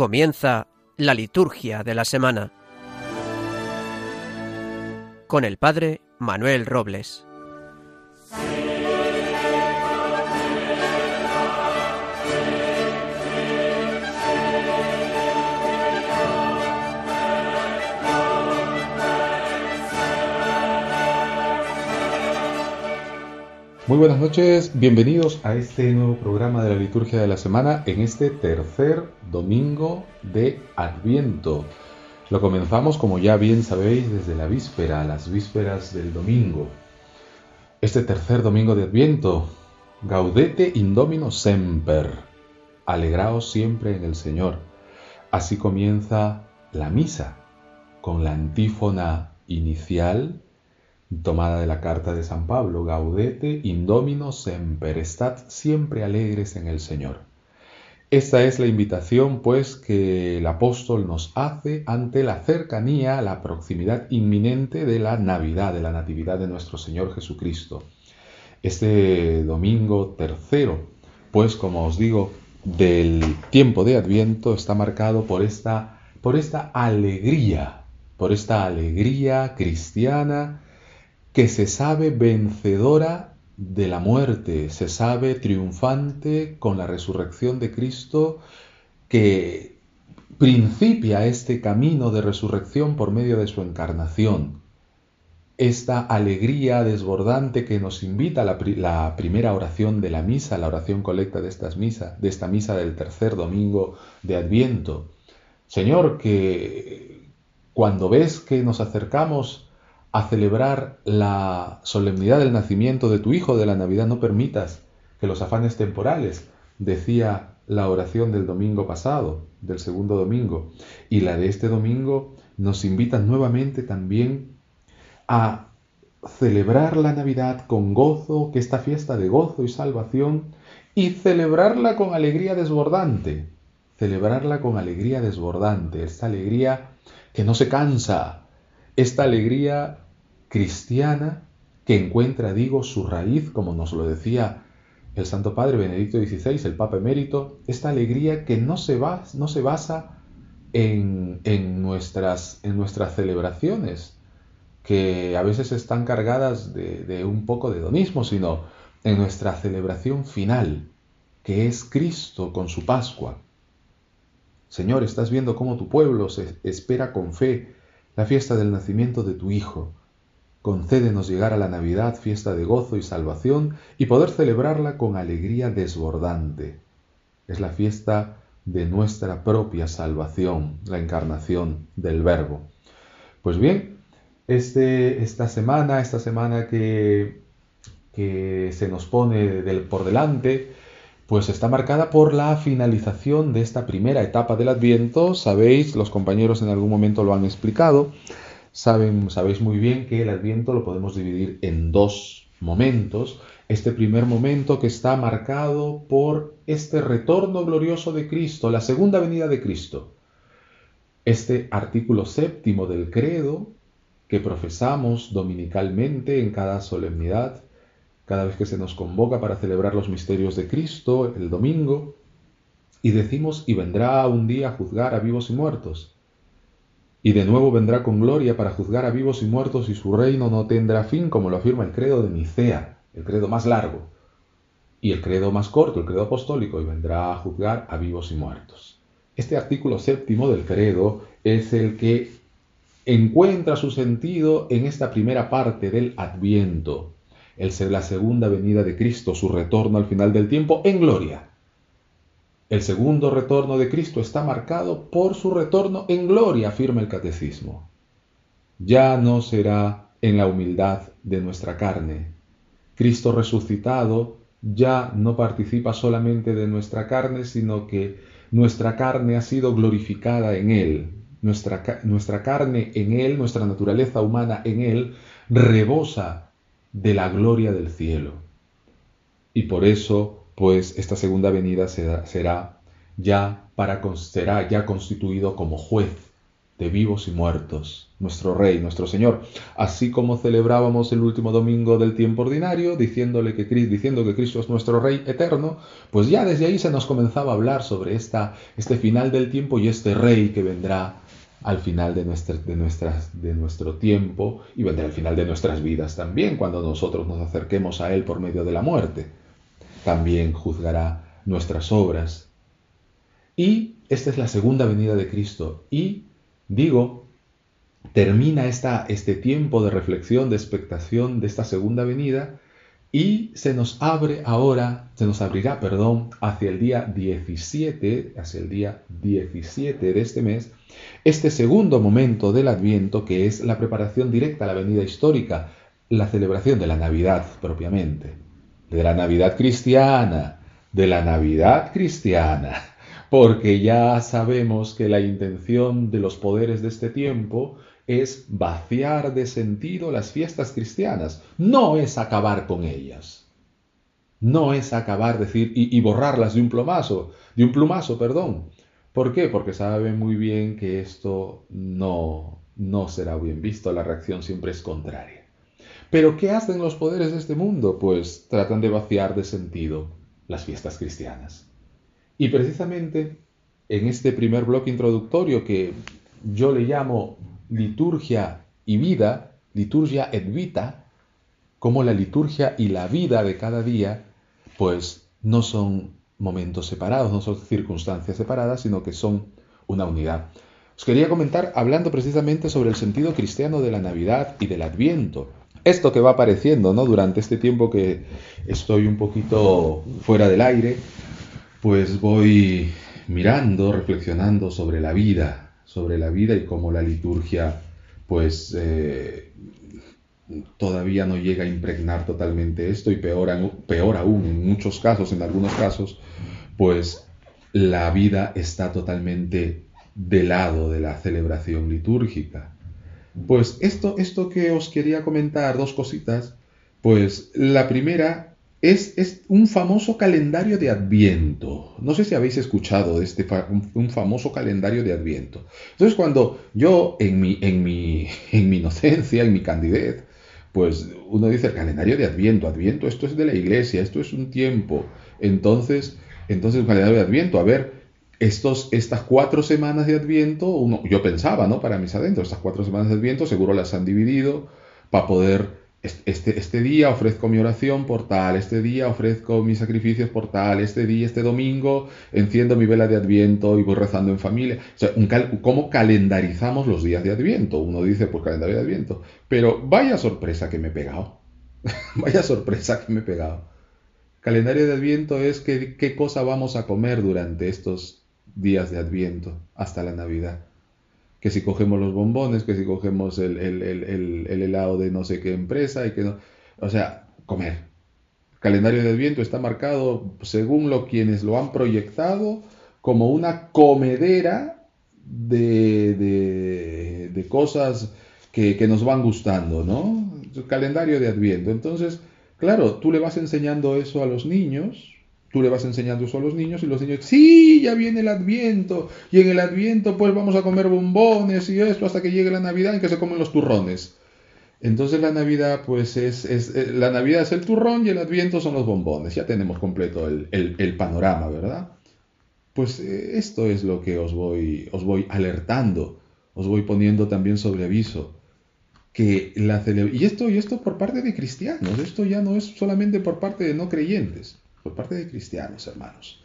Comienza la liturgia de la semana con el Padre Manuel Robles. Muy buenas noches, bienvenidos a este nuevo programa de la liturgia de la semana en este tercer domingo de Adviento. Lo comenzamos, como ya bien sabéis, desde la víspera, las vísperas del domingo. Este tercer domingo de Adviento, Gaudete Indomino Semper, alegraos siempre en el Señor. Así comienza la misa, con la antífona inicial tomada de la carta de San Pablo, Gaudete Indomino Semper, estad siempre alegres en el Señor. Esta es la invitación, pues, que el apóstol nos hace ante la cercanía, la proximidad inminente de la Navidad, de la Natividad de nuestro Señor Jesucristo. Este domingo tercero, pues, como os digo, del tiempo de Adviento está marcado por esta, por esta alegría, por esta alegría cristiana, que se sabe vencedora de la muerte, se sabe triunfante con la resurrección de Cristo, que principia este camino de resurrección por medio de su encarnación. Esta alegría desbordante que nos invita a la, primera oración de la misa, la oración colecta de, estas misa, de esta misa del tercer domingo de Adviento. Señor, que cuando ves que nos acercamos a celebrar la solemnidad del nacimiento de tu Hijo de la Navidad, no permitas que los afanes temporales, decía la oración del domingo pasado, del segundo domingo, y la de este domingo, nos invitan nuevamente también a celebrar la Navidad con gozo, que esta fiesta de gozo y salvación, y celebrarla con alegría desbordante, celebrarla con alegría desbordante, esta alegría que no se cansa, esta alegría cristiana que encuentra, digo, su raíz, como nos lo decía el Santo Padre Benedicto XVI, el Papa Emérito, esta alegría que no se, basa en, en, nuestras, en nuestras celebraciones, que a veces están cargadas de, de un poco de hedonismo, sino en nuestra celebración final, que es Cristo con su Pascua. Señor, estás viendo cómo tu pueblo se espera con fe la fiesta del nacimiento de tu Hijo. Concédenos llegar a la Navidad, fiesta de gozo y salvación, y poder celebrarla con alegría desbordante. Es la fiesta de nuestra propia salvación, la encarnación del Verbo. Pues bien, este, esta semana, esta semana que, que se nos pone por delante, pues está marcada por la finalización de esta primera etapa del Adviento. Sabéis, los compañeros en algún momento lo han explicado, Saben, sabéis muy bien que el Adviento lo podemos dividir en dos momentos. Este primer momento que está marcado por este retorno glorioso de Cristo, la segunda venida de Cristo. Este artículo séptimo del credo que profesamos dominicalmente en cada solemnidad, cada vez que se nos convoca para celebrar los misterios de Cristo el domingo, y decimos, y vendrá un día a juzgar a vivos y muertos y de nuevo vendrá con gloria para juzgar a vivos y muertos y su reino no tendrá fin, como lo afirma el credo de Nicea, el credo más largo, y el credo más corto, el credo apostólico, y vendrá a juzgar a vivos y muertos. Este artículo séptimo del credo es el que encuentra su sentido en esta primera parte del Adviento, el la segunda venida de Cristo, su retorno al final del tiempo en gloria. El segundo retorno de Cristo está marcado por su retorno en gloria, afirma el catecismo. Ya no será en la humildad de nuestra carne. Cristo resucitado ya no participa solamente de nuestra carne, sino que nuestra carne ha sido glorificada en Él. Nuestra, carne en Él, nuestra naturaleza humana en Él, rebosa de la gloria del cielo. Y por eso pues esta segunda venida será, ya para será ya constituido como juez de vivos y muertos, nuestro Rey, nuestro Señor, así como celebrábamos el último domingo del tiempo ordinario, diciéndole que, diciendo que Cristo es nuestro Rey eterno, pues ya desde ahí se nos comenzaba a hablar sobre esta, este final del tiempo y este Rey que vendrá al final de, de, nuestras, de nuestro tiempo y vendrá al final de nuestras vidas también, cuando nosotros nos acerquemos a Él por medio de la muerte. También juzgará nuestras obras. Y esta es la segunda venida de Cristo. Y digo, termina esta, este tiempo de reflexión, de expectación de esta segunda venida y se nos abre ahora, se nos abrirá, perdón, hacia el día 17, hacia el día 17 de este mes, este segundo momento del Adviento que es la preparación directa a la venida histórica, la celebración de la Navidad propiamente, de la Navidad cristiana, de la Navidad cristiana, porque ya sabemos que la intención de los poderes de este tiempo es vaciar de sentido las fiestas cristianas, no es acabar con ellas. No es acabar, decir, y, borrarlas de un plumazo, de un plumazo, perdón. ¿Por qué? Porque saben muy bien que esto no, no será bien visto, la reacción siempre es contraria. Pero ¿qué hacen los poderes de este mundo? Pues tratan de vaciar de sentido las fiestas cristianas. Y precisamente en este primer bloque introductorio que yo le llamo liturgia y vida, liturgia et vita, como la liturgia y la vida de cada día, pues no son momentos separados, no son circunstancias separadas, sino que son una unidad. Os quería comentar hablando precisamente sobre el sentido cristiano de la Navidad y del Adviento. Esto que va apareciendo ¿no? durante este tiempo que estoy un poquito fuera del aire, pues voy mirando, reflexionando sobre la vida, sobre la vida y cómo la liturgia pues eh, todavía no llega a impregnar totalmente esto y peor, peor aún en muchos casos, en algunos casos, pues la vida está totalmente de lado de la celebración litúrgica. Pues esto, esto que os quería comentar, dos cositas, pues la primera es, un famoso calendario de Adviento. No sé si habéis escuchado de este un, famoso calendario de Adviento. Entonces, cuando yo, en mi, en, mi, en mi inocencia, en mi candidez, pues uno dice el calendario de Adviento, Adviento, esto es de la iglesia, esto es un tiempo. Entonces, entonces el calendario de Adviento, a ver, estas cuatro semanas de Adviento, uno, yo pensaba, ¿no? Para mis adentros, estas cuatro semanas de Adviento seguro las han dividido para poder este, este día ofrezco mi oración por tal, este día ofrezco mis sacrificios por tal, este día, este domingo enciendo mi vela de Adviento y voy rezando en familia. O sea, ¿cómo calendarizamos los días de Adviento? Uno dice, pues calendario de Adviento. Pero vaya sorpresa que me he pegado. vaya sorpresa que me he pegado. Calendario de Adviento es qué cosa vamos a comer durante estos días de Adviento hasta la Navidad que si cogemos los bombones, que si cogemos el, helado de no sé qué empresa y que no... O sea, comer. El calendario de Adviento está marcado, según lo quienes lo han proyectado, como una comedera de, de, cosas que, que, nos van gustando, ¿no? El calendario de Adviento. Entonces, claro, tú le vas enseñando eso a los niños, Tú le vas enseñando eso a los niños y los niños, sí, ya viene el adviento, y en el adviento pues vamos a comer bombones y esto hasta que llegue la Navidad en que se comen los turrones. Entonces la Navidad pues es, es eh, la Navidad es el turrón y el adviento son los bombones. Ya tenemos completo el, el, panorama, ¿verdad? Pues eh, esto es lo que os voy, os voy alertando, os voy poniendo también sobre aviso. Que la y esto y esto por parte de cristianos, esto ya no es solamente por parte de no creyentes por parte de cristianos, hermanos.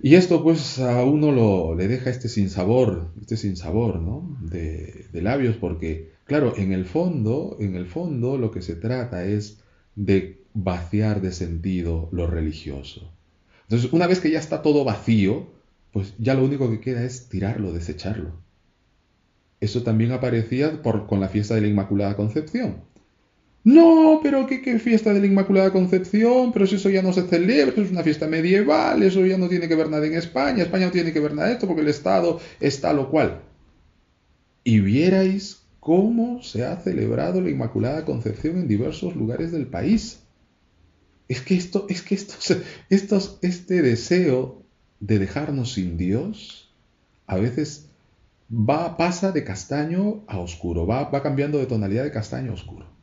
Y esto pues a uno lo, le deja este sinsabor, este sinsabor, ¿no? De, labios, porque, claro, en el fondo, en el fondo lo que se trata es de vaciar de sentido lo religioso. Entonces, una vez que ya está todo vacío, pues ya lo único que queda es tirarlo, desecharlo. Eso también aparecía con la fiesta de la Inmaculada Concepción. No, pero ¿qué, fiesta de la Inmaculada Concepción, pero si eso ya no se celebra, es una fiesta medieval, eso ya no tiene que ver nada en España, España no tiene que ver nada de esto porque el Estado está lo cual. Y vierais cómo se ha celebrado la Inmaculada Concepción en diversos lugares del país. Es que esto, es que esto, este deseo de dejarnos sin Dios, a veces va, pasa de castaño a oscuro, va, va cambiando de tonalidad de castaño a oscuro.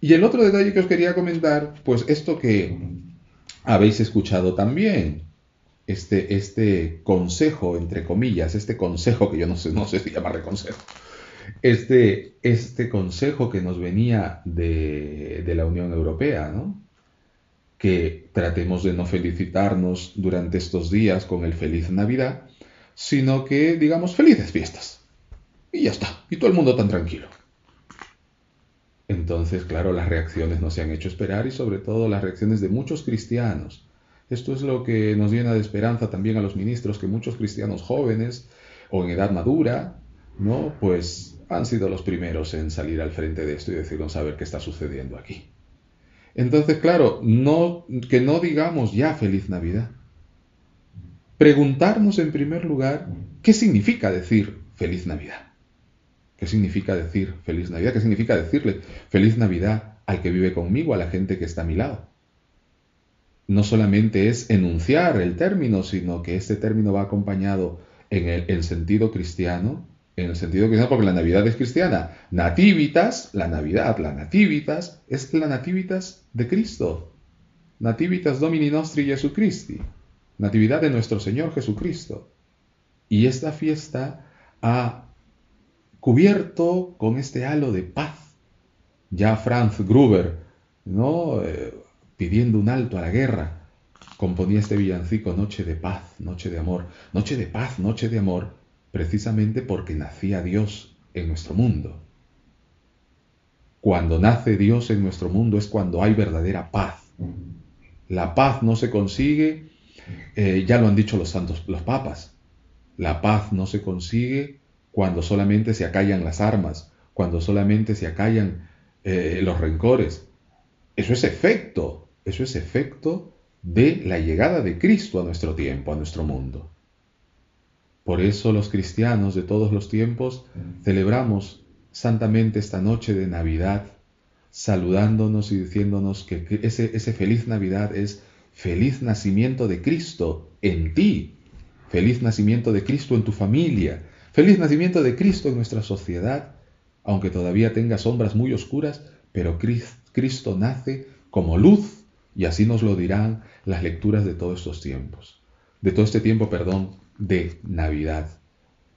Y el otro detalle que os quería comentar, pues esto que habéis escuchado también, este, este consejo, entre comillas, este consejo que yo no sé, si llamarle consejo, este, este consejo que nos venía de, de la Unión Europea, ¿no? que tratemos de no felicitarnos durante estos días con el feliz Navidad, sino que digamos felices fiestas. Y ya está, y todo el mundo tan tranquilo. Entonces, claro, las reacciones no se han hecho esperar y sobre todo las reacciones de muchos cristianos. Esto es lo que nos llena de esperanza también a los ministros, que muchos cristianos jóvenes o en edad madura, ¿no? Pues han sido los primeros en salir al frente de esto y decirnos a ver qué está sucediendo aquí. Entonces, claro, que no digamos ya feliz Navidad. Preguntarnos en primer lugar qué significa decir feliz Navidad. ¿Qué significa decir feliz Navidad? ¿Qué significa decirle feliz Navidad al que vive conmigo, a la gente que está a mi lado? No solamente es enunciar el término, sino que este término va acompañado en el sentido cristiano en el sentido cristiano, porque la Navidad es cristiana. Nativitas, la Navidad, la Nativitas, es la Nativitas de Cristo. Nativitas Domini Nostri Jesucristi. Natividad de nuestro Señor Jesucristo. Y esta fiesta ha cubierto con este halo de paz. Ya Franz Gruber, ¿no? Eh, pidiendo un alto a la guerra, componía este villancico Noche de paz, noche de amor, noche de paz, noche de amor, precisamente porque nacía Dios en nuestro mundo. Cuando nace Dios en nuestro mundo es cuando hay verdadera paz. La paz no se consigue, eh, ya lo han dicho los santos, los papas, la paz no se consigue cuando solamente se acallan las armas, cuando solamente se acallan eh, los rencores. Eso es efecto, eso es efecto de la llegada de Cristo a nuestro tiempo, a nuestro mundo. Por eso los cristianos de todos los tiempos celebramos santamente esta noche de Navidad, saludándonos y diciéndonos que ese, ese feliz Navidad es feliz nacimiento de Cristo en ti, feliz nacimiento de Cristo en tu familia, feliz nacimiento de Cristo en nuestra sociedad, aunque todavía tenga sombras muy oscuras, pero Cristo nace como luz y así nos lo dirán las lecturas de todos estos tiempos, de todo este tiempo, perdón, de Navidad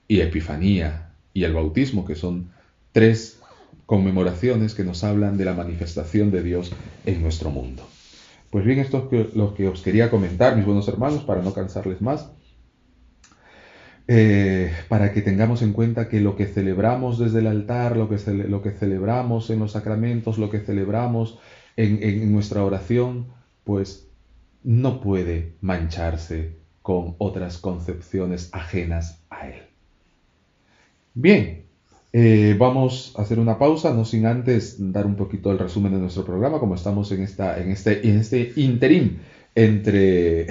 y Epifanía y el bautismo, que son tres conmemoraciones que nos hablan de la manifestación de Dios en nuestro mundo. Pues bien, esto es lo que os quería comentar, mis buenos hermanos, para no cansarles más, eh, para que tengamos en cuenta que lo que celebramos desde el altar, lo que, celebramos en los sacramentos, lo que celebramos en nuestra oración, pues no puede mancharse con otras concepciones ajenas a él. Bien, eh, vamos a hacer una pausa, no sin antes dar un poquito el resumen de nuestro programa, como estamos en, esta, en, este, en este interín entre,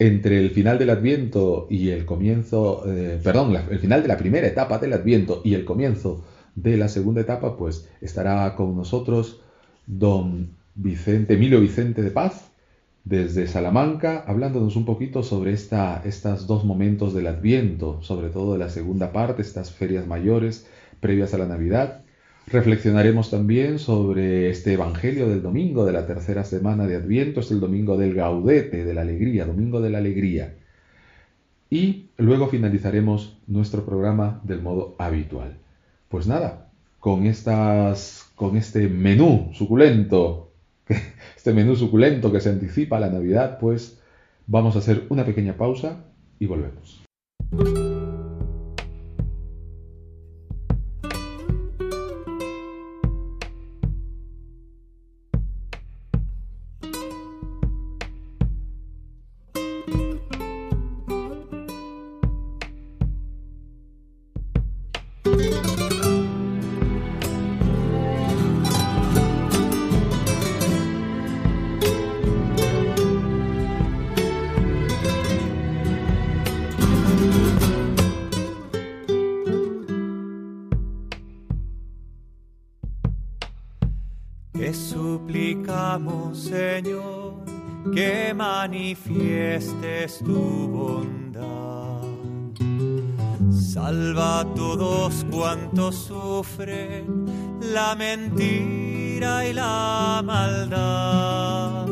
entre el final del Adviento y el comienzo, eh, perdón, el final de la primera etapa del Adviento y el comienzo de la segunda etapa, pues estará con nosotros don Vicente, Emilio Vicente de Paz, desde Salamanca, hablándonos un poquito sobre estos dos momentos del Adviento, sobre todo de la segunda parte, estas ferias mayores previas a la Navidad. Reflexionaremos también sobre este Evangelio del domingo de la tercera semana de Adviento, es el domingo del gaudete, de la alegría, domingo de la alegría. Y luego finalizaremos nuestro programa del modo habitual. Pues nada, con, estas, con este menú suculento este menú suculento que se anticipa a la Navidad, pues vamos a hacer una pequeña pausa y volvemos. Manifiestes tu bondad. Salva a todos cuantos sufren la mentira y la maldad.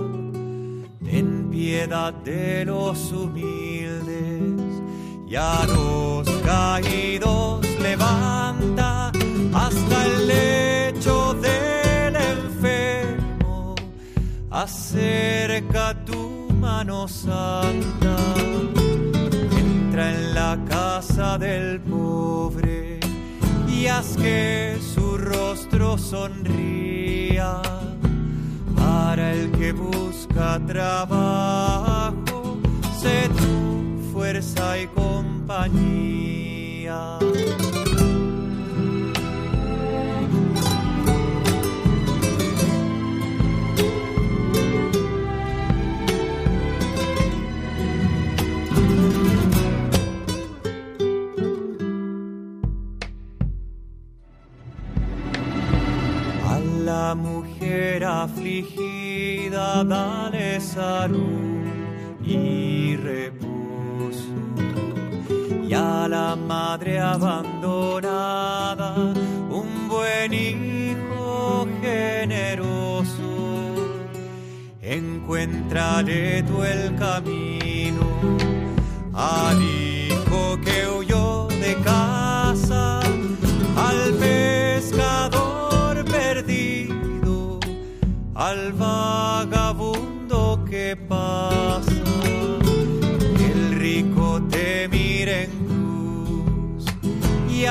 Ten piedad de los humildes y a los caídos levanta hasta el Acerca tu mano santa en la casa del pobre y haz que su rostro sonría para el que busca trabajo, sé tu fuerza y compañía. Afligida, dale salud y reposo. Y a la madre abandonada, un buen hijo generoso. Encuéntrale tú el camino al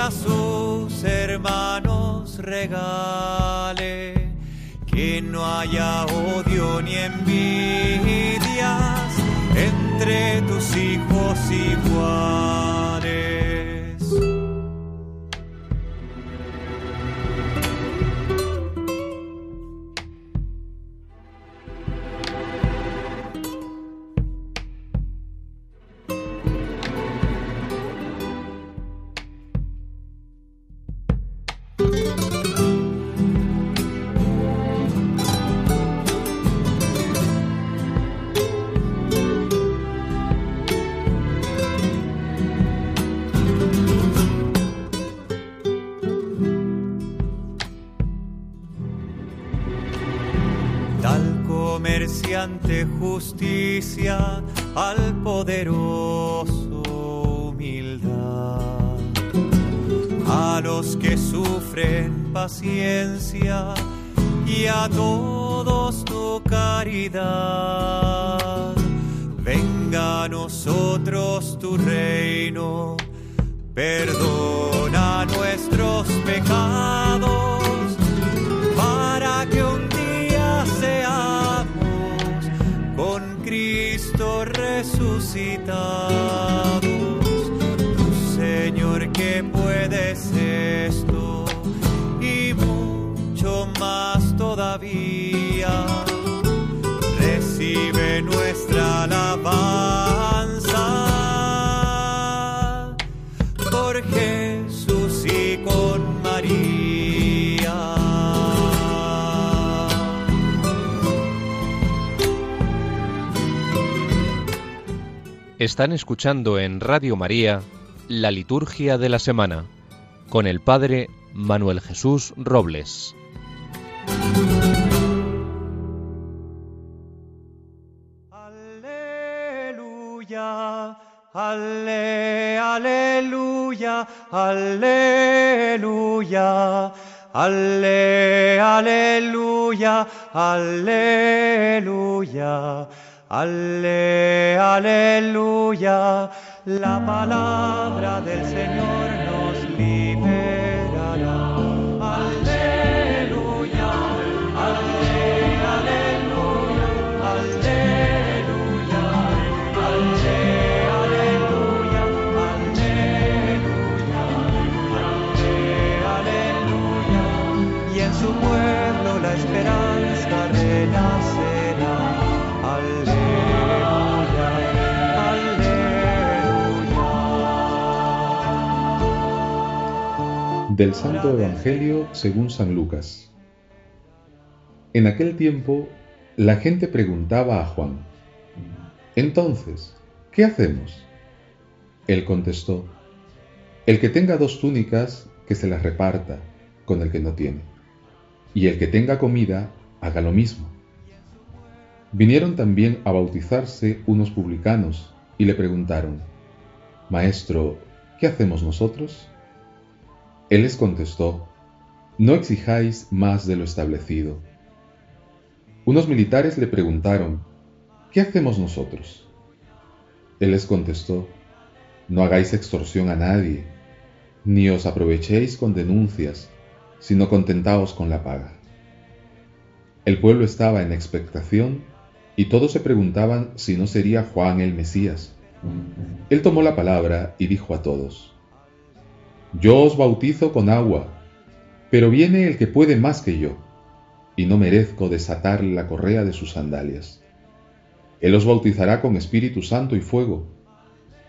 a sus hermanos regale que no haya odio ni envidias entre tus hijos justicia al poderoso humildad. A los que sufren paciencia y a todos tu caridad. Venga a nosotros tu reino, perdona Están escuchando en Radio María la Liturgia de la Semana con el Padre Manuel Jesús Robles. Aleluya, ale, aleluya, aleluya, ale, aleluya, aleluya. Ale, aleluya, la palabra del Señor Del Santo Evangelio según San Lucas. En aquel tiempo, la gente preguntaba a Juan, Entonces, ¿qué hacemos? Él contestó, El que tenga dos túnicas, que se las reparta con el que no tiene. Y el que tenga comida, haga lo mismo. Vinieron también a bautizarse unos publicanos y le preguntaron, Maestro, ¿qué hacemos nosotros? Él les contestó, No exijáis más de lo establecido. Unos militares le preguntaron, ¿qué hacemos nosotros? Él les contestó, No hagáis extorsión a nadie, ni os aprovechéis con denuncias, sino contentaos con la paga. El pueblo estaba en expectación y todos se preguntaban si no sería Juan el Mesías. Él tomó la palabra y dijo a todos, Yo os bautizo con agua, pero viene el que puede más que yo, y no merezco desatarle la correa de sus sandalias. Él os bautizará con Espíritu Santo y fuego.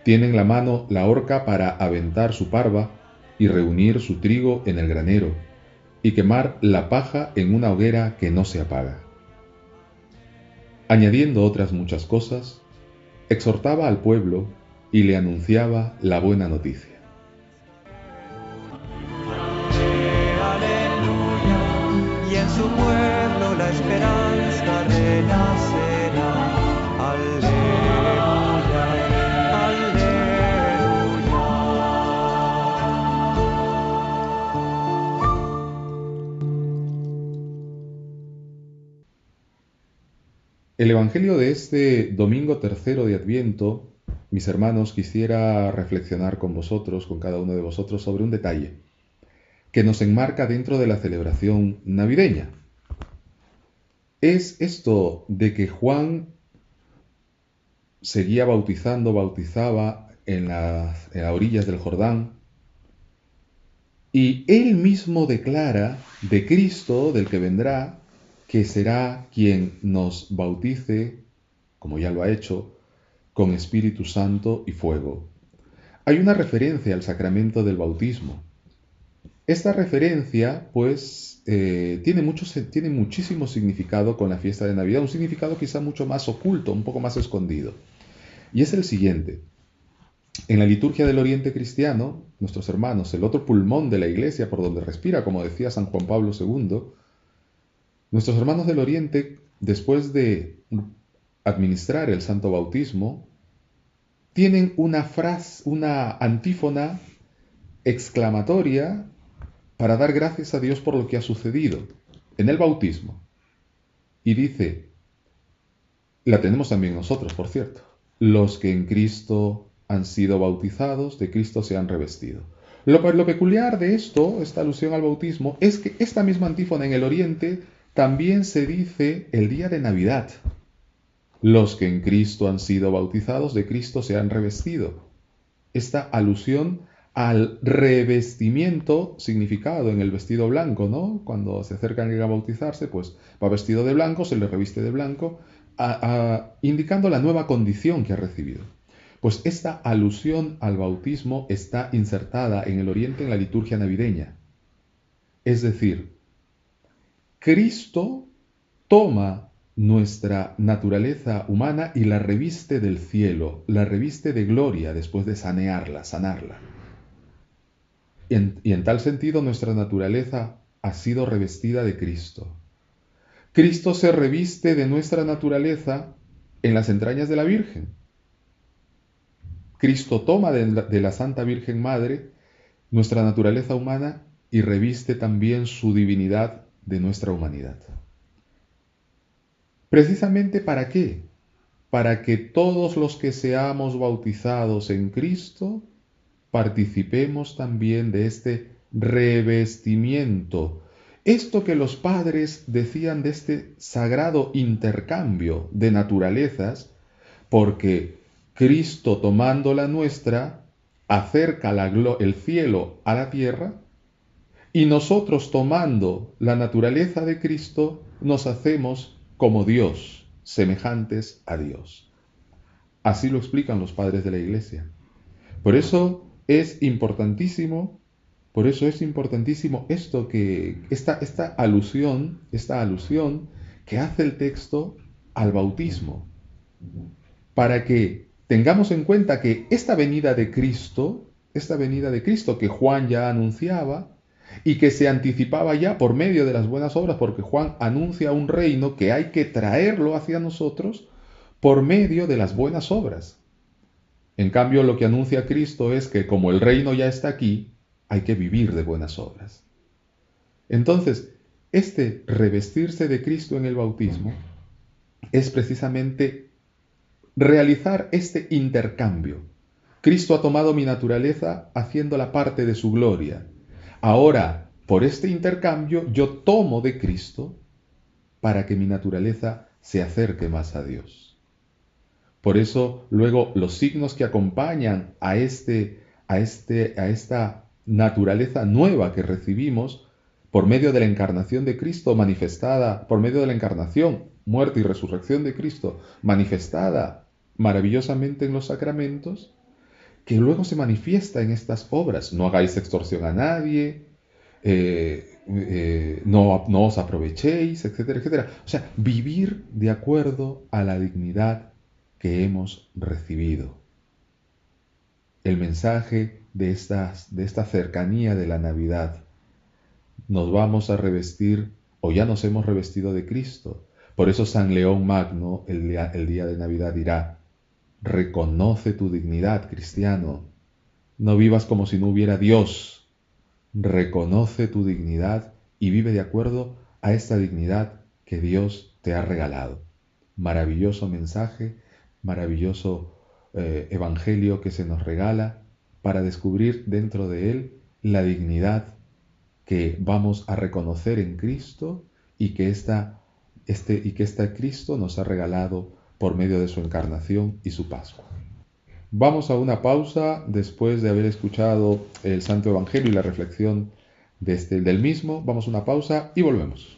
Tiene en la mano la horca para aventar su parva y reunir su trigo en el granero, y quemar la paja en una hoguera que no se apaga añadiendo otras muchas cosas, exhortaba al pueblo y le anunciaba la buena noticia. Pueblo la esperanza renacerá. Aleluya, El Evangelio de este domingo tercero de Adviento, mis hermanos, quisiera reflexionar con vosotros, con cada uno de vosotros, sobre un detalle que nos enmarca dentro de la celebración navideña. Es esto de que Juan seguía bautizando, bautizaba en las, orillas del Jordán, y él mismo declara de Cristo, del que vendrá, que será quien nos bautice, como ya lo ha hecho, con Espíritu Santo y fuego. Hay una referencia al sacramento del bautismo. Esta referencia, pues, eh, tiene, mucho, tiene muchísimo significado con la fiesta de Navidad, un significado quizá mucho más oculto, un poco más escondido. Y es el siguiente. En la liturgia del Oriente Cristiano, nuestros hermanos, el otro pulmón de la iglesia por donde respira, como decía San Juan Pablo II, Nuestros hermanos del Oriente, después de administrar el santo bautismo, tienen una frase, una antífona exclamatoria para dar gracias a Dios por lo que ha sucedido en el bautismo. Y dice, la tenemos también nosotros, por cierto, los que en Cristo han sido bautizados, de Cristo se han revestido. Lo, lo peculiar de esto, esta alusión al bautismo, es que esta misma antífona en el Oriente también se dice el día de Navidad. Los que en Cristo han sido bautizados, de Cristo se han revestido. Esta alusión al revestimiento significado en el vestido blanco, ¿no? Cuando se acercan a bautizarse, pues va vestido de blanco, se le reviste de blanco, indicando la nueva condición que ha recibido. Pues esta alusión al bautismo está insertada en el Oriente en la liturgia navideña. Es decir, Cristo toma nuestra naturaleza humana y la reviste del cielo, la reviste de gloria después de sanearla, sanarla. Y en, tal sentido nuestra naturaleza ha sido revestida de Cristo. Cristo se reviste de nuestra naturaleza en las entrañas de la Virgen. Cristo toma de la Santa Virgen Madre nuestra naturaleza humana y reviste también su divinidad de nuestra humanidad. ¿Precisamente para qué? Para que todos los que seamos bautizados en Cristo participemos también de este revestimiento. Esto que los padres decían de este sagrado intercambio de naturalezas, porque Cristo tomando la nuestra acerca el cielo a la tierra y nosotros tomando la naturaleza de Cristo, nos hacemos como Dios, semejantes a Dios. Así lo explican los padres de la Iglesia. Por eso es importantísimo, por eso es importantísimo esto que, esta, esta alusión, esta alusión que hace el texto al bautismo, para que tengamos en cuenta que esta venida de Cristo esta venida de Cristo que Juan ya anunciaba y que se anticipaba ya por medio de las buenas obras, porque Juan anuncia un reino que hay que traerlo hacia nosotros por medio de las buenas obras. En cambio, lo que anuncia Cristo es que como el reino ya está aquí, hay que vivir de buenas obras. Entonces, este revestirse de Cristo en el bautismo es precisamente realizar este intercambio. Cristo ha tomado mi naturaleza haciéndola parte de su gloria. Ahora, por este intercambio, yo tomo de Cristo para que mi naturaleza se acerque más a Dios. Por eso, luego, los signos que acompañan a, este, a, este, a esta naturaleza nueva que recibimos por medio de la encarnación de Cristo manifestada, por medio de la encarnación, muerte y resurrección de Cristo manifestada maravillosamente en los sacramentos, que luego se manifiesta en estas obras. No hagáis extorsión a nadie, eh, eh, no, no os aprovechéis, etcétera, etcétera. O sea, vivir de acuerdo a la dignidad que hemos recibido. El mensaje de, de esta cercanía de la Navidad. Nos vamos a revestir o ya nos hemos revestido de Cristo. Por eso San León Magno el día, el día de Navidad dirá, reconoce tu dignidad, cristiano. No vivas como si no hubiera Dios. Reconoce tu dignidad y vive de acuerdo a esta dignidad que Dios te ha regalado. Maravilloso mensaje, maravilloso eh, evangelio que se nos regala para descubrir dentro de él la dignidad que vamos a reconocer en Cristo y que, esta, este, y que este Cristo nos ha regalado por medio de su encarnación y su Pascua. Vamos a una pausa después de haber escuchado el Santo Evangelio y la reflexión de este, del mismo. Vamos a una pausa y volvemos.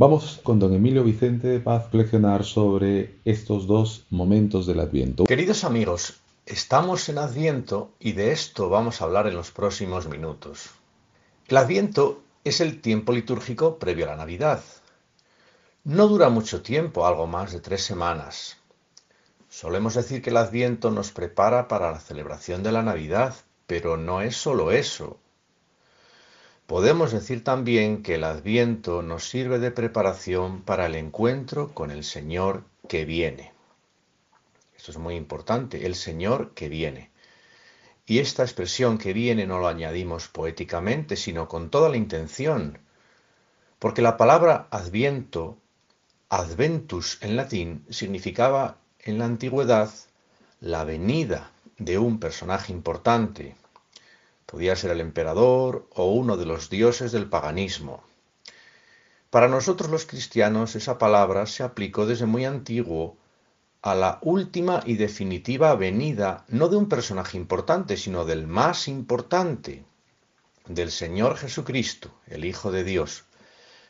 Vamos con don Emilio Vicente de Paz flexionar sobre estos dos momentos del Adviento. Queridos amigos, Estamos en Adviento y de esto vamos a hablar en los próximos minutos. El Adviento es el tiempo litúrgico previo a la Navidad. No dura mucho tiempo, algo más de tres semanas. Solemos decir que el Adviento nos prepara para la celebración de la Navidad, pero no es solo eso. Podemos decir también que el Adviento nos sirve de preparación para el encuentro con el Señor que viene. Esto es muy importante, el Señor que viene. Y esta expresión que viene no lo añadimos poéticamente, sino con toda la intención, porque la palabra adviento, adventus en latín, significaba en la antigüedad la venida de un personaje importante. Podía ser el emperador o uno de los dioses del paganismo. Para nosotros los cristianos esa palabra se aplicó desde muy antiguo a la última y definitiva venida no de un personaje importante, sino del más importante, del Señor Jesucristo, el Hijo de Dios,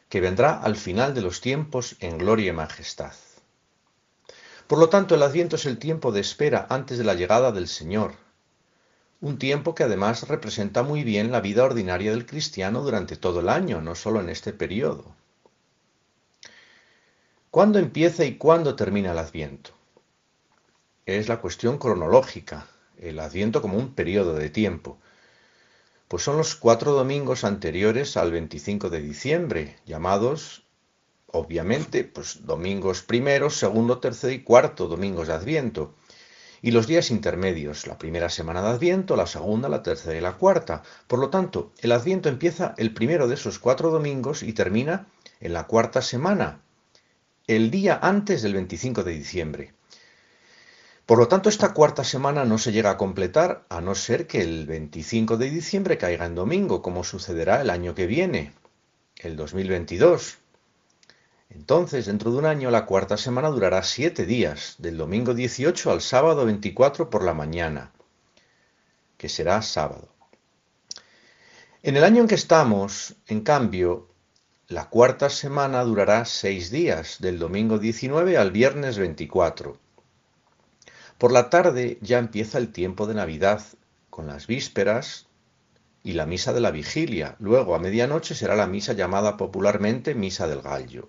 que vendrá al final de los tiempos en gloria y majestad. Por lo tanto, el Adviento es el tiempo de espera antes de la llegada del Señor, un tiempo que además representa muy bien la vida ordinaria del cristiano durante todo el año, no solo en este periodo. ¿Cuándo empieza y cuándo termina el Adviento? Es la cuestión cronológica, el Adviento como un periodo de tiempo. Pues son los cuatro domingos anteriores al 25 de diciembre, llamados, obviamente, pues domingos primero, segundo, tercero y cuarto domingos de Adviento. Y los días intermedios, la primera semana de Adviento, la segunda, la tercera y la cuarta. Por lo tanto, el Adviento empieza el primero de esos cuatro domingos y termina en la cuarta semana, el día antes del 25 de diciembre. Por lo tanto, esta cuarta semana no se llega a completar a no ser que el 25 de diciembre caiga en domingo, como sucederá el año que viene, el 2022. Entonces, dentro de un año, la cuarta semana durará siete días, del domingo 18 al sábado 24 por la mañana, que será sábado. En el año en que estamos, en cambio, la cuarta semana durará seis días, del domingo 19 al viernes 24. Por la tarde ya empieza el tiempo de Navidad, con las vísperas y la misa de la vigilia. Luego, a medianoche, será la misa llamada popularmente Misa del Gallo.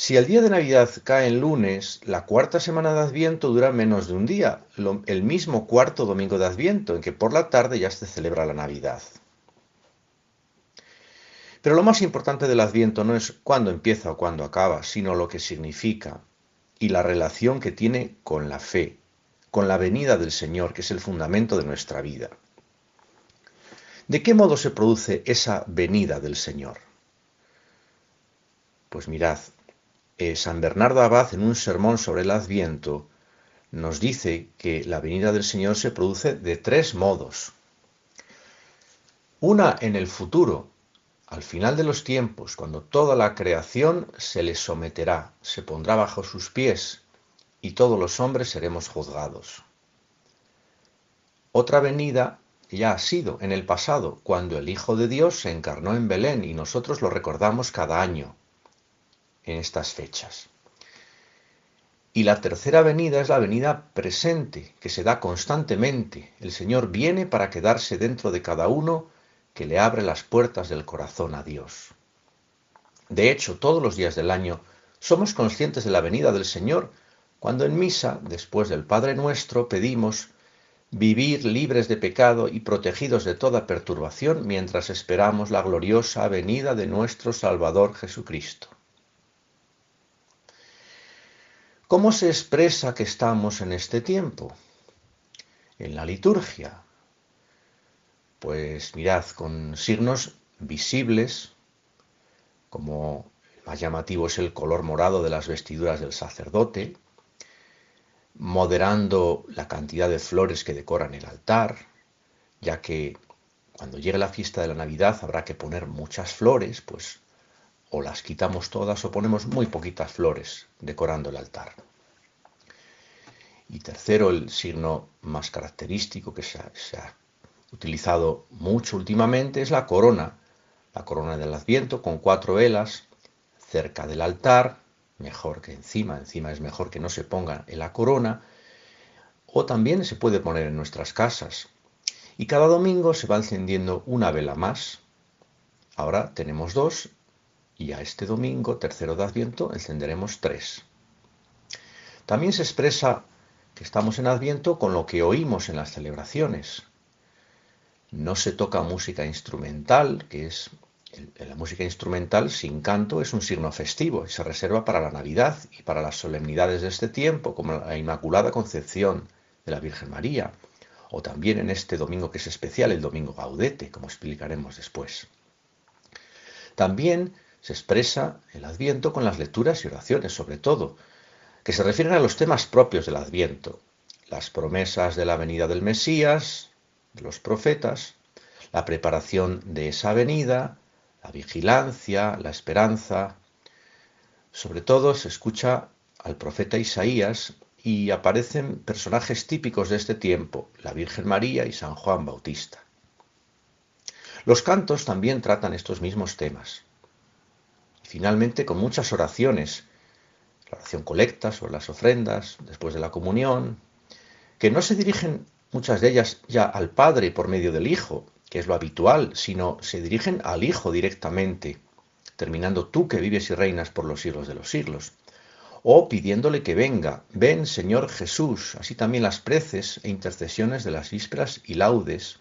Si el día de Navidad cae en lunes, la cuarta semana de Adviento dura menos de un día, el mismo cuarto domingo de Adviento, en que por la tarde ya se celebra la Navidad. Pero lo más importante del Adviento no es cuándo empieza o cuándo acaba, sino lo que significa y la relación que tiene con la fe, con la venida del Señor, que es el fundamento de nuestra vida. ¿De qué modo se produce esa venida del Señor? Pues mirad, eh, San Bernardo Abad, en un sermón sobre el Adviento, nos dice que la venida del Señor se produce de tres modos. Una en el futuro, al final de los tiempos, cuando toda la creación se le someterá, se pondrá bajo sus pies, y todos los hombres seremos juzgados. Otra venida ya ha sido en el pasado, cuando el Hijo de Dios se encarnó en Belén y nosotros lo recordamos cada año, en estas fechas. Y la tercera venida es la venida presente, que se da constantemente. El Señor viene para quedarse dentro de cada uno que le abre las puertas del corazón a Dios. De hecho, todos los días del año somos conscientes de la venida del Señor cuando en misa, después del Padre nuestro, pedimos vivir libres de pecado y protegidos de toda perturbación mientras esperamos la gloriosa venida de nuestro Salvador Jesucristo. ¿Cómo se expresa que estamos en este tiempo? En la liturgia. Pues mirad, con signos visibles, como más llamativo es el color morado de las vestiduras del sacerdote, moderando la cantidad de flores que decoran el altar, ya que cuando llegue la fiesta de la Navidad habrá que poner muchas flores, pues o las quitamos todas o ponemos muy poquitas flores decorando el altar. Y tercero, el signo más característico que se ha, utilizado mucho últimamente es la corona, la corona del Adviento con cuatro velas cerca del altar, mejor que encima, encima es mejor que no se ponga en la corona, o también se puede poner en nuestras casas. Y cada domingo se va encendiendo una vela más. Ahora tenemos dos y a este domingo, tercero de Adviento, encenderemos tres. También se expresa que estamos en Adviento con lo que oímos en las celebraciones. No se toca música instrumental, que es la música instrumental sin canto es un signo festivo y se reserva para la Navidad y para las solemnidades de este tiempo, como la Inmaculada Concepción de la Virgen María, o también en este domingo que es especial, el domingo Gaudete, como explicaremos después. También se expresa el Adviento con las lecturas y oraciones, sobre todo, que se refieren a los temas propios del Adviento, las promesas de la venida del Mesías, de los profetas, la preparación de esa venida, la vigilancia, la esperanza. Sobre todo se escucha al profeta Isaías y aparecen personajes típicos de este tiempo, la Virgen María y San Juan Bautista. Los cantos también tratan estos mismos temas finalmente con muchas oraciones, la oración colecta sobre las ofrendas, después de la comunión, que no se dirigen muchas de ellas ya al Padre por medio del Hijo, que es lo habitual, sino se dirigen al Hijo directamente, terminando tú que vives y reinas por los siglos de los siglos. O pidiéndole que venga, ven Señor Jesús, así también las preces e intercesiones de las vísperas y laudes.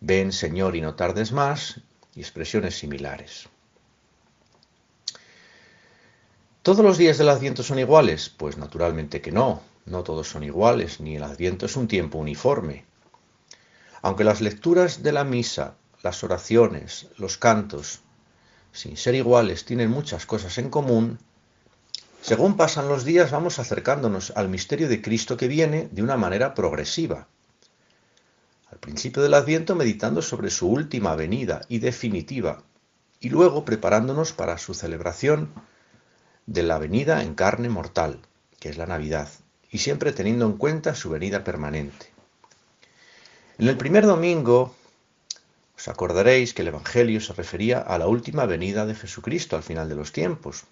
Ven Señor y no tardes más, y expresiones similares. ¿Todos los días del Adviento son iguales? Pues naturalmente que no, no todos son iguales, ni el Adviento es un tiempo uniforme. Aunque las lecturas de la misa, las oraciones, los cantos, sin ser iguales, tienen muchas cosas en común, según pasan los días vamos acercándonos al misterio de Cristo que viene de una manera progresiva. Al principio del Adviento meditando sobre su última venida y definitiva, y luego preparándonos para su celebración de la venida en carne mortal, que es la Navidad, y siempre teniendo en cuenta su venida permanente. En el primer domingo os acordaréis que el Evangelio se refería a la última venida de Jesucristo al final de los tiempos.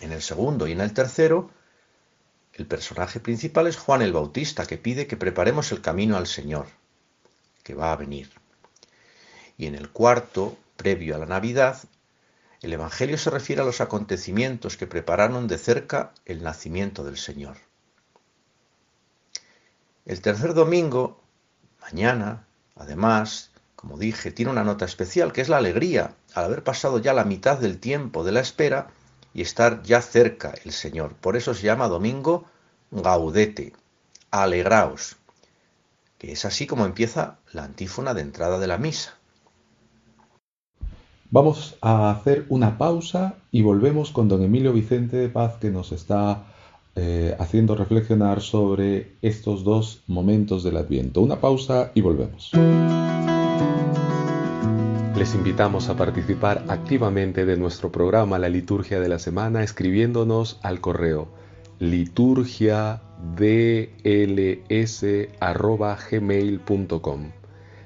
En el segundo y en el tercero, el personaje principal es Juan el Bautista, que pide que preparemos el camino al Señor, que va a venir. Y en el cuarto, previo a la Navidad, el Evangelio se refiere a los acontecimientos que prepararon de cerca el nacimiento del Señor. El tercer domingo, mañana, además, como dije, tiene una nota especial, que es la alegría al haber pasado ya la mitad del tiempo de la espera y estar ya cerca el Señor. Por eso se llama domingo gaudete, alegraos, que es así como empieza la antífona de entrada de la misa. Vamos a hacer una pausa y volvemos con don Emilio Vicente de Paz que nos está eh, haciendo reflexionar sobre estos dos momentos del Adviento. Una pausa y volvemos. Les invitamos a participar activamente de nuestro programa La Liturgia de la Semana escribiéndonos al correo liturgiadls.gmail.com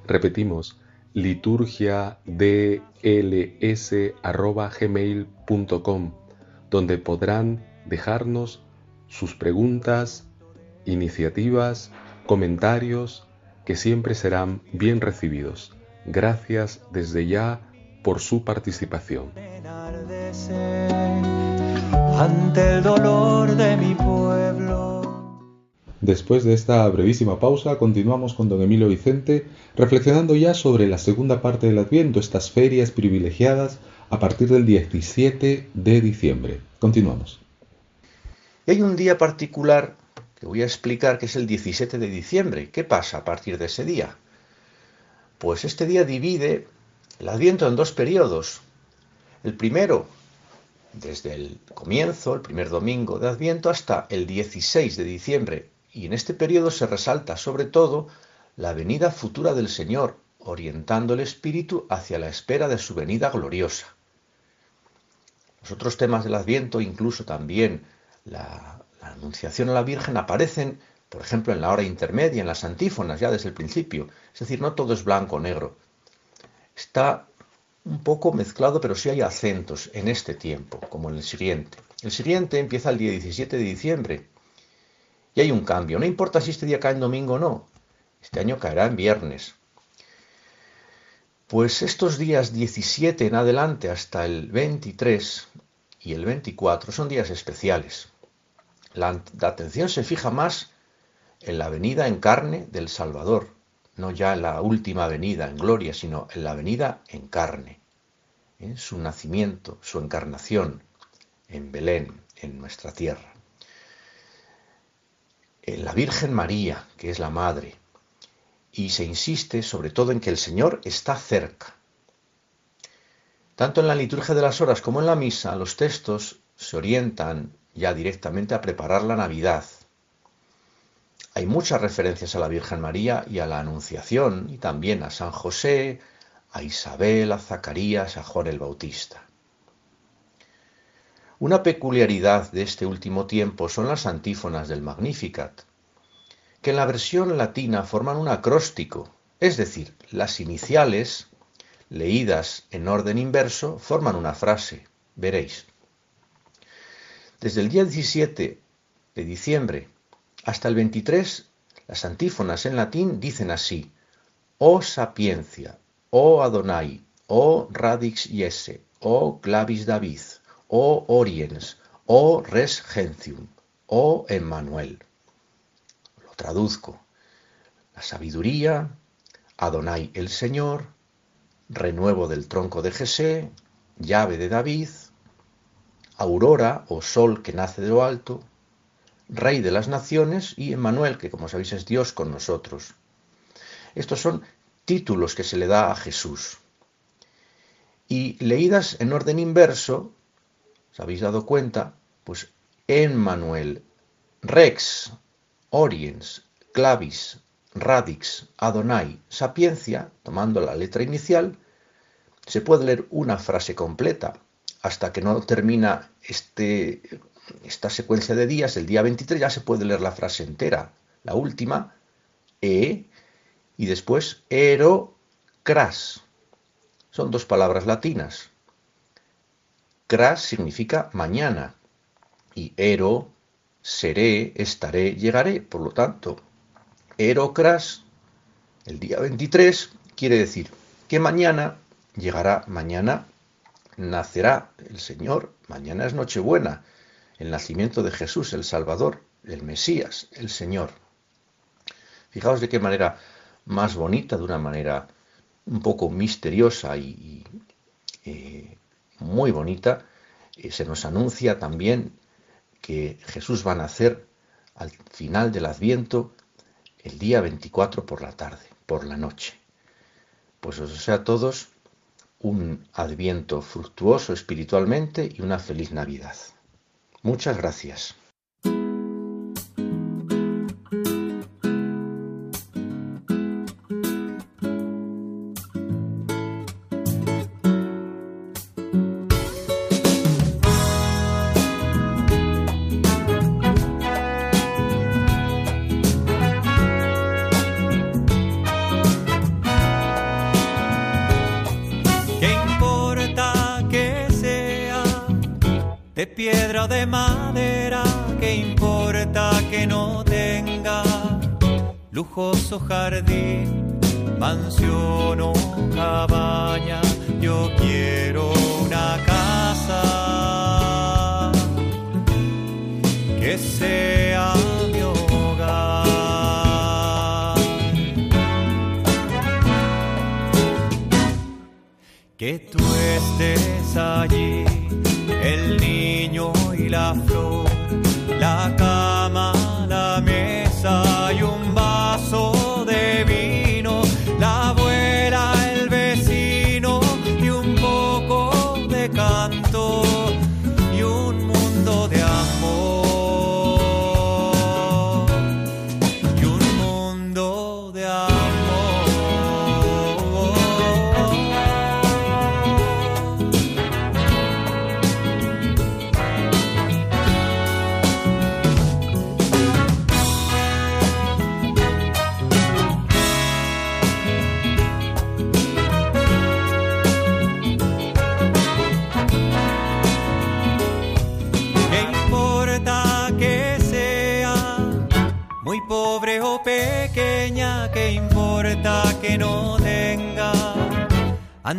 Repetimos, liturgiadls.gmail.com donde podrán dejarnos sus preguntas, iniciativas, comentarios que siempre serán bien recibidos. Gracias desde ya por su participación. Después de esta brevísima pausa, continuamos con don Emilio Vicente, reflexionando ya sobre la segunda parte del Adviento, estas ferias privilegiadas a partir del 17 de diciembre. Continuamos. Hay un día particular que voy a explicar que es el 17 de diciembre. ¿Qué pasa a partir de ese día? Pues este día divide el Adviento en dos periodos. El primero, desde el comienzo, el primer domingo de Adviento, hasta el 16 de diciembre. Y en este periodo se resalta sobre todo la venida futura del Señor, orientando el espíritu hacia la espera de su venida gloriosa. Los otros temas del Adviento, incluso también la, anunciación a la Virgen, aparecen por ejemplo, en la hora intermedia, en las antífonas, ya desde el principio. Es decir, no todo es blanco o negro. Está un poco mezclado, pero sí hay acentos en este tiempo, como en el siguiente. El siguiente empieza el día 17 de diciembre. Y hay un cambio. No importa si este día cae en domingo o no. Este año caerá en viernes. Pues estos días 17 en adelante hasta el 23 y el 24 son días especiales. La, atención se fija más en la venida en carne del Salvador, no ya en la última venida en gloria, sino en la venida en carne, en su nacimiento, su encarnación en Belén, en nuestra tierra. En la Virgen María, que es la Madre, y se insiste sobre todo en que el Señor está cerca. Tanto en la liturgia de las horas como en la misa, los textos se orientan ya directamente a preparar la Navidad, hay muchas referencias a la Virgen María y a la Anunciación, y también a San José, a Isabel, a Zacarías, a Juan el Bautista. Una peculiaridad de este último tiempo son las antífonas del Magnificat, que en la versión latina forman un acróstico, es decir, las iniciales, leídas en orden inverso, forman una frase. Veréis. Desde el día 17 de diciembre hasta el 23, las antífonas en latín dicen así: Oh sapiencia, oh Adonai, oh radix iese, o clavis David, o oriens, o res gentium, o Emmanuel. Lo traduzco. La sabiduría, Adonai el Señor, renuevo del tronco de Jesé, llave de David, aurora o sol que nace de lo alto, rey de las naciones y Emmanuel, que como sabéis es Dios con nosotros. Estos son títulos que se le da a Jesús. Y leídas en orden inverso, ¿os habéis dado cuenta? Pues Emmanuel, Rex, Oriens, Clavis, Radix, Adonai, Sapiencia, tomando la letra inicial, se puede leer una frase completa hasta que no termina este, esta secuencia de días, el día 23 ya se puede leer la frase entera. La última, E, y después ero, cras. Son dos palabras latinas. Cras significa mañana y ero, seré, estaré, llegaré. Por lo tanto, erocras, el día 23, quiere decir que mañana llegará, mañana nacerá el Señor, mañana es Nochebuena, el nacimiento de Jesús, el Salvador, el Mesías, el Señor. Fijaos de qué manera más bonita, de una manera un poco misteriosa y, eh, muy bonita, eh, se nos anuncia también que Jesús va a nacer al final del Adviento el día 24 por la tarde, por la noche. Pues os sea a todos un Adviento fructuoso espiritualmente y una feliz Navidad. Muchas gracias.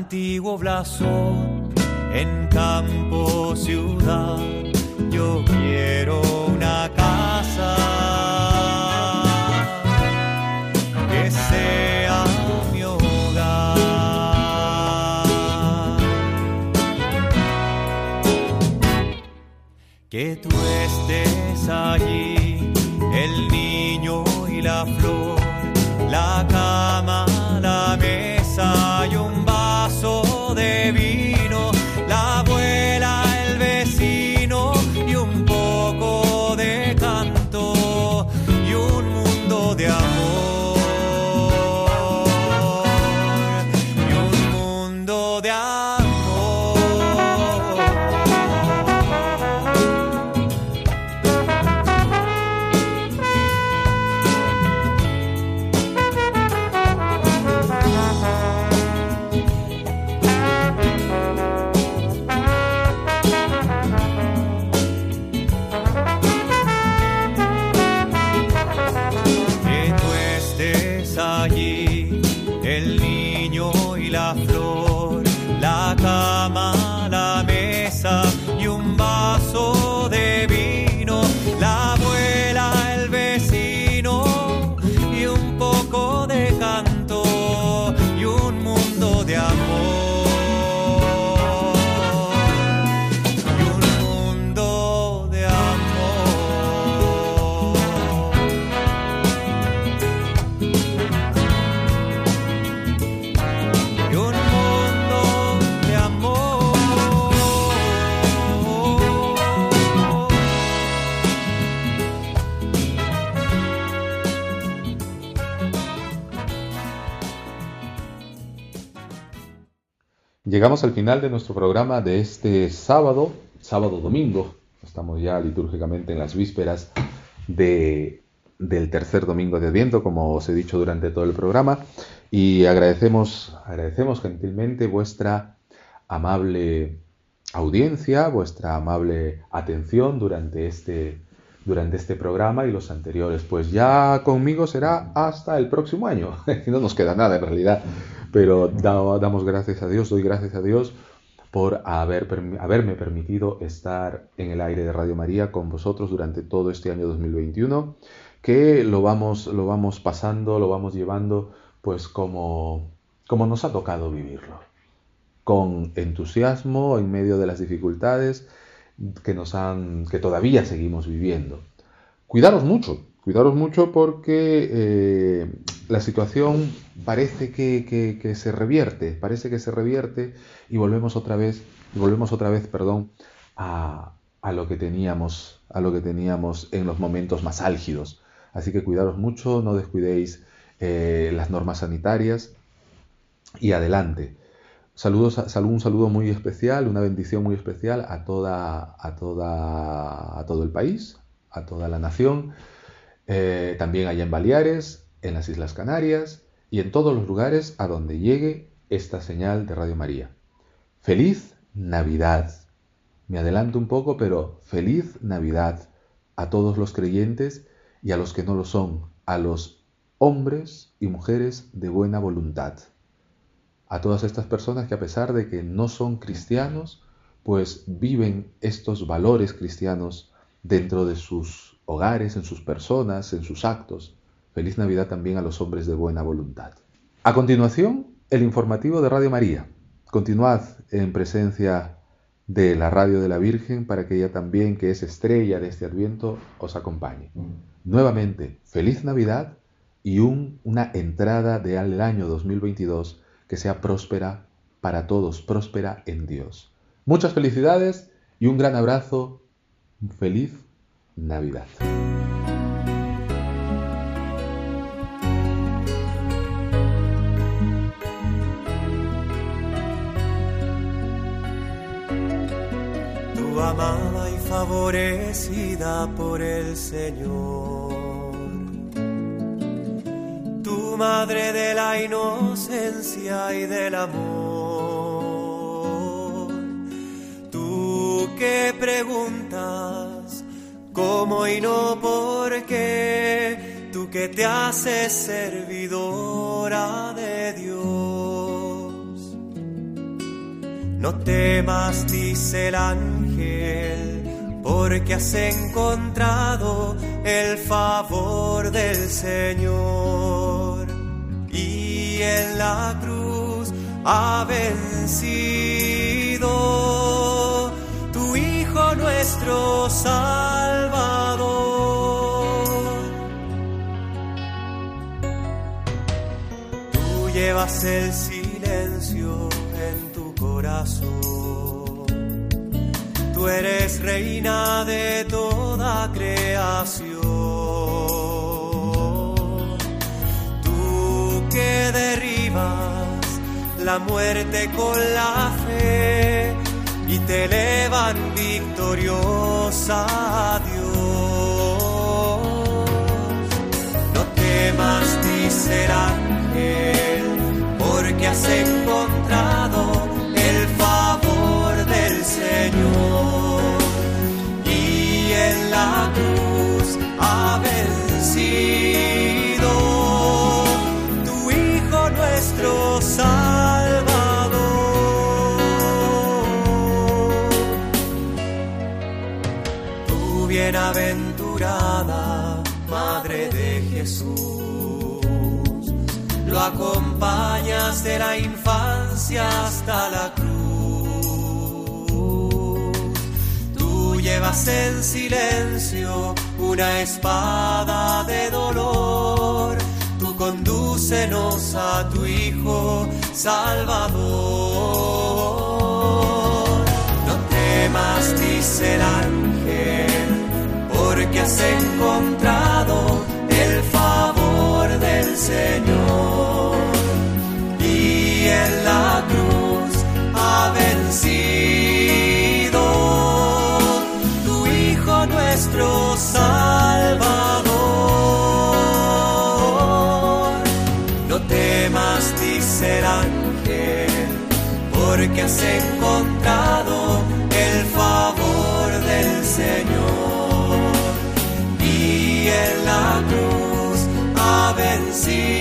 Antiguo blasón en campo, ciudad. Yo quiero una casa que sea mi hogar. Que tú estés allí, al final de nuestro programa de este sábado, sábado domingo. Estamos ya litúrgicamente en las vísperas de, del tercer domingo de Adviento, como os he dicho durante todo el programa, y agradecemos, agradecemos gentilmente vuestra amable audiencia, vuestra amable atención durante este, durante este programa y los anteriores. Pues ya conmigo será hasta el próximo año. no nos queda nada en realidad pero damos gracias a Dios, doy gracias a Dios por haber, haberme permitido estar en el aire de Radio María con vosotros durante todo este año 2021, que lo vamos, lo vamos pasando, lo vamos llevando pues como, como nos ha tocado vivirlo, con entusiasmo en medio de las dificultades que, nos han, que todavía seguimos viviendo. Cuidaros mucho, Cuidaros mucho porque eh, la situación parece que, se revierte, parece que se revierte y volvemos otra vez, volvemos otra vez, perdón, a, lo que teníamos, a lo que teníamos en los momentos más álgidos. Así que cuidaros mucho, no descuidéis eh, las normas sanitarias y adelante. Saludos, un saludo muy especial, una bendición muy especial a toda, a toda, a todo el país, a toda la nación eh, también allá en Baleares, en las Islas Canarias y en todos los lugares a donde llegue esta señal de Radio María. Feliz Navidad. Me adelanto un poco, pero feliz Navidad a todos los creyentes y a los que no lo son, a los hombres y mujeres de buena voluntad. A todas estas personas que a pesar de que no son cristianos, pues viven estos valores cristianos dentro de sus hogares, en sus personas, en sus actos. Feliz Navidad también a los hombres de buena voluntad. A continuación, el informativo de Radio María. Continuad en presencia de la Radio de la Virgen para que ella también, que es estrella de este adviento, os acompañe. Nuevamente, feliz Navidad y una entrada del año 2022 que sea próspera para todos, próspera en Dios. Muchas felicidades y un gran abrazo. Feliz Navidad. Tu amada y favorecida por el Señor. Tu madre de la inocencia y del amor. Tú que preguntas ¿Cómo y no por qué? Tú que te haces servidora de Dios. No temas, dice el ángel, porque has encontrado el favor del Señor. Y en la cruz ha vencido tu Hijo nuestro Salvador. Llevas el silencio en tu corazón. Tú eres reina de toda creación. Tú que derribas la muerte con la fe y te elevan victoriosa a Dios. No temas ni serán porque has encontrado el favor del Señor y en la cruz ha vencido tu Hijo nuestro Salvador. Tu bienaventurada Madre de Jesús lo acompañas de la infancia hasta la cruz. Tú llevas en silencio una espada de dolor. Tú condúcenos a tu Hijo Salvador. No temas, dice el ángel, porque has encontrado el favor del Señor que has encontrado el favor del Señor. Y en la cruz ha vencido